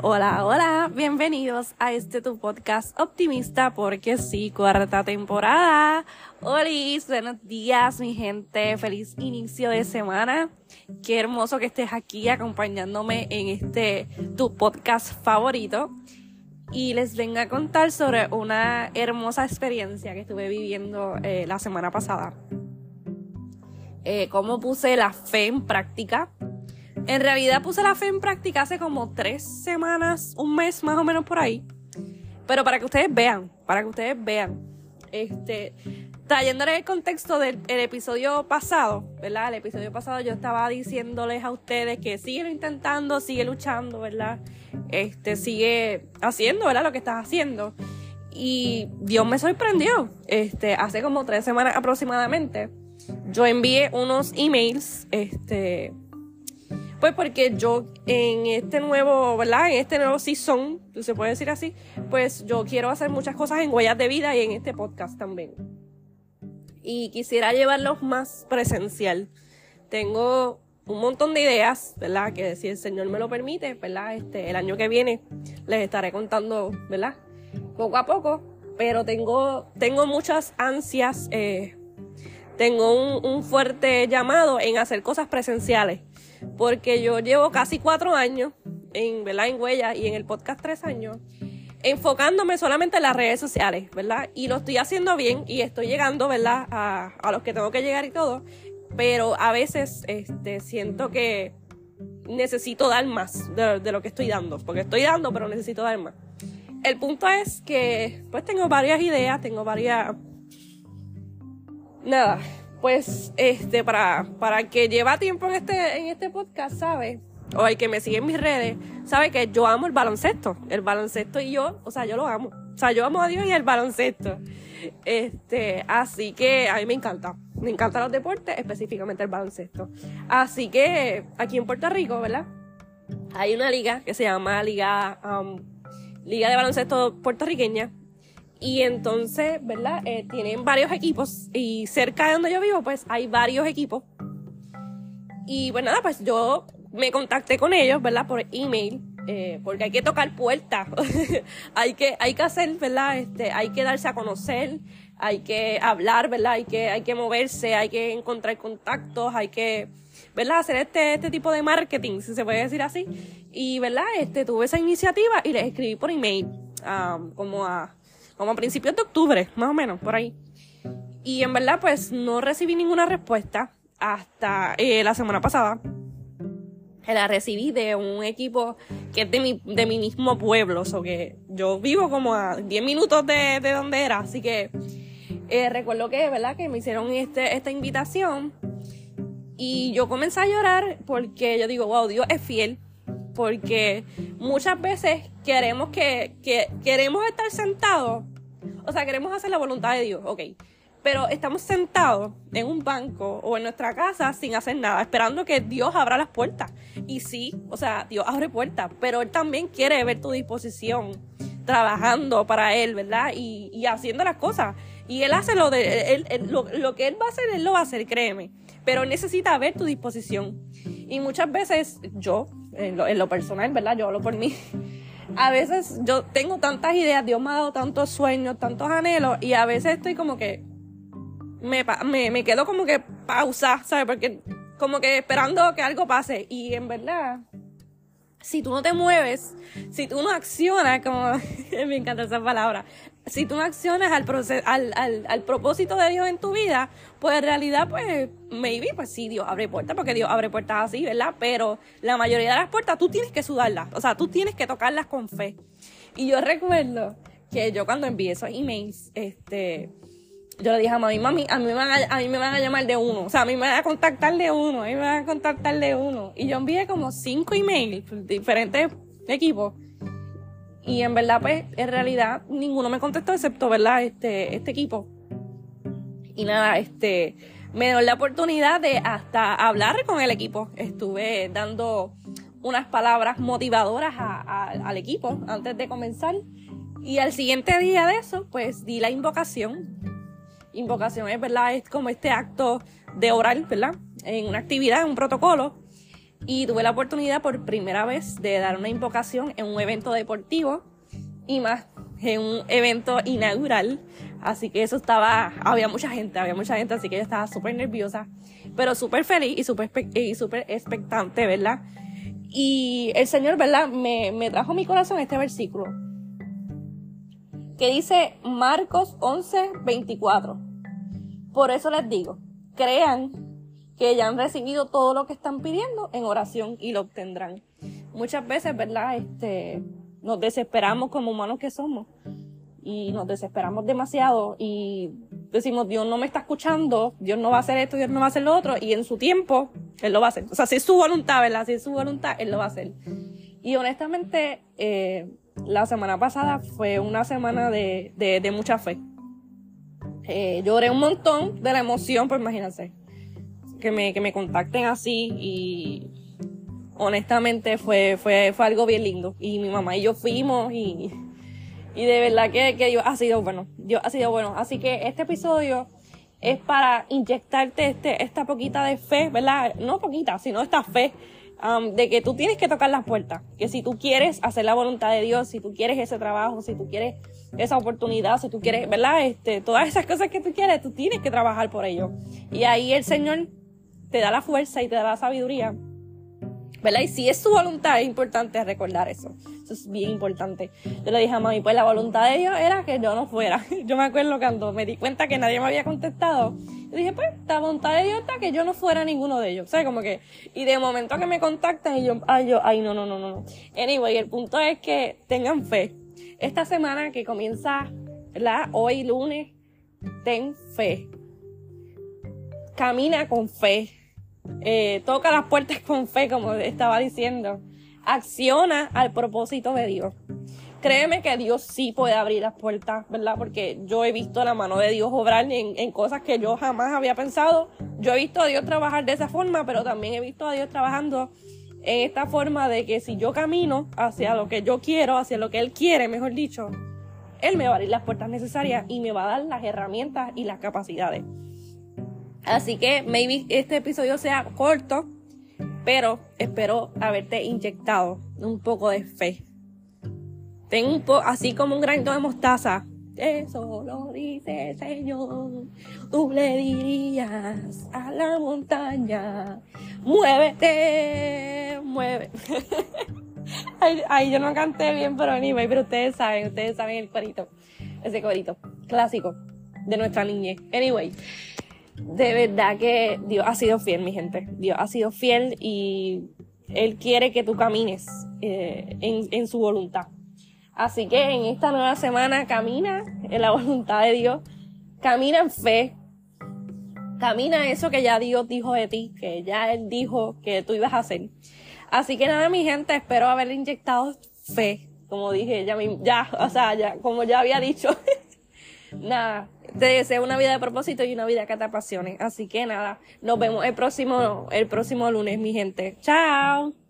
Hola, hola, bienvenidos a este tu podcast optimista porque sí, cuarta temporada. Hola, buenos días mi gente, feliz inicio de semana. Qué hermoso que estés aquí acompañándome en este tu podcast favorito. Y les vengo a contar sobre una hermosa experiencia que estuve viviendo eh, la semana pasada. Eh, cómo puse la fe en práctica en realidad puse la fe en práctica hace como tres semanas, un mes más o menos por ahí. Pero para que ustedes vean, para que ustedes vean, este, trayéndole el contexto del episodio pasado, ¿verdad? El episodio pasado yo estaba diciéndoles a ustedes que sigue intentando, sigue luchando, ¿verdad? Este, sigue haciendo, ¿verdad? Lo que estás haciendo. Y Dios me sorprendió. Este, hace como tres semanas aproximadamente, yo envié unos emails, este, pues porque yo en este nuevo, ¿verdad? En este nuevo season, se puede decir así, pues yo quiero hacer muchas cosas en Huellas de Vida y en este podcast también. Y quisiera llevarlos más presencial. Tengo un montón de ideas, ¿verdad? Que si el Señor me lo permite, ¿verdad? Este, el año que viene les estaré contando, ¿verdad? Poco a poco, pero tengo, tengo muchas ansias, eh, tengo un, un fuerte llamado en hacer cosas presenciales porque yo llevo casi cuatro años en, ¿verdad? en Huella y en el podcast tres años, enfocándome solamente en las redes sociales, ¿verdad? Y lo estoy haciendo bien y estoy llegando, ¿verdad? A, a los que tengo que llegar y todo, pero a veces este, siento que necesito dar más de, de lo que estoy dando, porque estoy dando, pero necesito dar más. El punto es que, pues tengo varias ideas, tengo varias... Nada, pues este para para que lleva tiempo en este en este podcast sabe o el que me sigue en mis redes sabe que yo amo el baloncesto el baloncesto y yo o sea yo lo amo. O sea yo amo a Dios y el baloncesto. Este así que a mí me encanta. Me encantan los deportes específicamente el baloncesto. Así que aquí en Puerto Rico verdad hay una liga que se llama liga um, liga de baloncesto puertorriqueña y entonces, ¿verdad? Eh, tienen varios equipos y cerca de donde yo vivo, pues hay varios equipos. Y pues nada, pues yo me contacté con ellos, ¿verdad? Por email, eh, porque hay que tocar puertas, hay, que, hay que hacer, ¿verdad? Este, hay que darse a conocer, hay que hablar, ¿verdad? Hay que, hay que moverse, hay que encontrar contactos, hay que, ¿verdad? Hacer este, este tipo de marketing, si se puede decir así. Y, ¿verdad? Este, tuve esa iniciativa y les escribí por email, um, como a como a principios de octubre, más o menos, por ahí. Y en verdad, pues no recibí ninguna respuesta hasta eh, la semana pasada. La recibí de un equipo que es de mi, de mi mismo pueblo, o que yo vivo como a 10 minutos de, de donde era, así que eh, recuerdo que, ¿verdad? Que me hicieron este, esta invitación y yo comencé a llorar porque yo digo, wow, Dios es fiel, porque muchas veces queremos que, queremos estar sentados, o sea, queremos hacer la voluntad de Dios, ok, pero estamos sentados en un banco o en nuestra casa sin hacer nada, esperando que Dios abra las puertas. Y sí, o sea, Dios abre puertas, pero Él también quiere ver tu disposición trabajando para Él, ¿verdad? Y, haciendo las cosas. Y Él hace lo, de, lo, lo que Él va a hacer, Él lo va a hacer, créeme. Pero necesita ver tu disposición. Y muchas veces yo, en lo, personal, ¿verdad? Yo hablo por mí. A veces yo tengo tantas ideas, Dios me ha dado tantos sueños, tantos anhelos, y a veces estoy como que me, me, me quedo como que pausa, ¿sabes? Porque como que esperando que algo pase. Y en verdad, si tú no te mueves, si tú no accionas, como me encanta esa palabra, si tú no accionas al, al, al, al, propósito de Dios en tu vida, pues en realidad, pues, maybe, pues sí, Dios abre puertas, porque Dios abre puertas así, ¿verdad? Pero la mayoría de las puertas tú tienes que sudarlas, o sea, tú tienes que tocarlas con fe. Y yo recuerdo que yo cuando envié esos emails, este, yo le dije a mami, mami, a mí, me van a, a mí me van a llamar de uno, o sea, a mí me van a contactar de uno, a mí me van a contactar de uno. Y yo envié como cinco emails, diferentes equipos y en verdad, pues, en realidad, ninguno me contestó excepto, ¿verdad? Este, este equipo. Y nada, este, me dio la oportunidad de hasta hablar con el equipo. Estuve dando unas palabras motivadoras al equipo antes de comenzar. Y al siguiente día de eso, pues di la invocación. Invocación es, ¿verdad? Es como este acto de orar, ¿verdad? En una actividad, en un protocolo. Y tuve la oportunidad por primera vez de dar una invocación en un evento deportivo y más en un evento inaugural. Así que eso estaba, había mucha gente, había mucha gente, así que yo estaba súper nerviosa, pero súper feliz y súper y super expectante, ¿verdad? Y el Señor, ¿verdad? Me, me trajo mi corazón este versículo que dice Marcos 11, 24. Por eso les digo, crean que ya han recibido todo lo que están pidiendo en oración y lo obtendrán. Muchas veces, ¿verdad? Este, nos desesperamos como humanos que somos y nos desesperamos demasiado y decimos, Dios no me está escuchando, Dios no va a hacer esto, Dios no va a hacer lo otro y en su tiempo Él lo va a hacer. O sea, si es su voluntad, ¿verdad? Si es su voluntad, Él lo va a hacer. Y honestamente, eh, la semana pasada fue una semana de, de, mucha fe. Eh, lloré un montón de la emoción, pues imagínense, que me, que me contacten así y honestamente fue, fue, fue algo bien lindo. Y mi mamá y yo fuimos y, y de verdad que, que Dios ha sido bueno. Dios ha sido bueno. Así que este episodio es para inyectarte este, esta poquita de fe, ¿verdad? No poquita, sino esta fe um, de que tú tienes que tocar las puertas. Que si tú quieres hacer la voluntad de Dios, si tú quieres ese trabajo, si tú quieres esa oportunidad, si tú quieres, ¿verdad? Este, todas esas cosas que tú quieres, tú tienes que trabajar por ello. Y ahí el Señor te da la fuerza y te da la sabiduría ¿verdad? Y si es su voluntad, es importante recordar eso. Eso es bien importante. Yo le dije a mami, pues la voluntad de Dios era que yo no fuera. Yo me acuerdo cuando me di cuenta que nadie me había contestado. Yo dije, pues, la voluntad de Dios está que yo no fuera ninguno de ellos. ¿Sabes? Como que, y de momento que me contactan y yo, ay, yo, ay, no, no, no, no. Anyway, el punto es que tengan fe. Esta semana que comienza, ¿verdad? Hoy lunes, ten fe. Camina con fe eh, toca las puertas con fe, como estaba diciendo. Acciona al propósito de Dios. Créeme que Dios sí puede abrir las puertas, ¿verdad? Porque yo he visto la mano de Dios obrar en, en cosas que yo jamás había pensado. Yo he visto a Dios trabajar de esa forma, pero también he visto a Dios trabajando en esta forma de que si yo camino hacia lo que yo quiero, hacia lo que Él quiere, mejor dicho, Él me va a abrir las puertas necesarias y me va a dar las herramientas y las capacidades. Así que maybe este episodio sea corto, pero espero haberte inyectado un poco de fe. Ten un poco, así como un granito de mostaza. Eso lo dice el Señor. Tú le dirías a la montaña, muévete, mueve. ay, yo no canté bien, pero anyway, pero ustedes saben, ustedes saben el corito. Ese corito clásico de nuestra niñez. Anyway de verdad que Dios ha sido fiel, mi gente. Dios ha sido fiel y Él quiere que tú camines eh, en, su voluntad. Así que en esta nueva semana camina en la voluntad de Dios, camina en fe, camina eso que ya Dios dijo de ti, que ya Él dijo que tú ibas a hacer. Así que nada, mi gente, espero haberle inyectado fe, como dije, ya, ya o sea, ya, como ya había dicho. nada, te deseo una vida de propósito y una vida que te apasione. Así que nada, nos vemos el próximo, el próximo lunes, mi gente. Chao.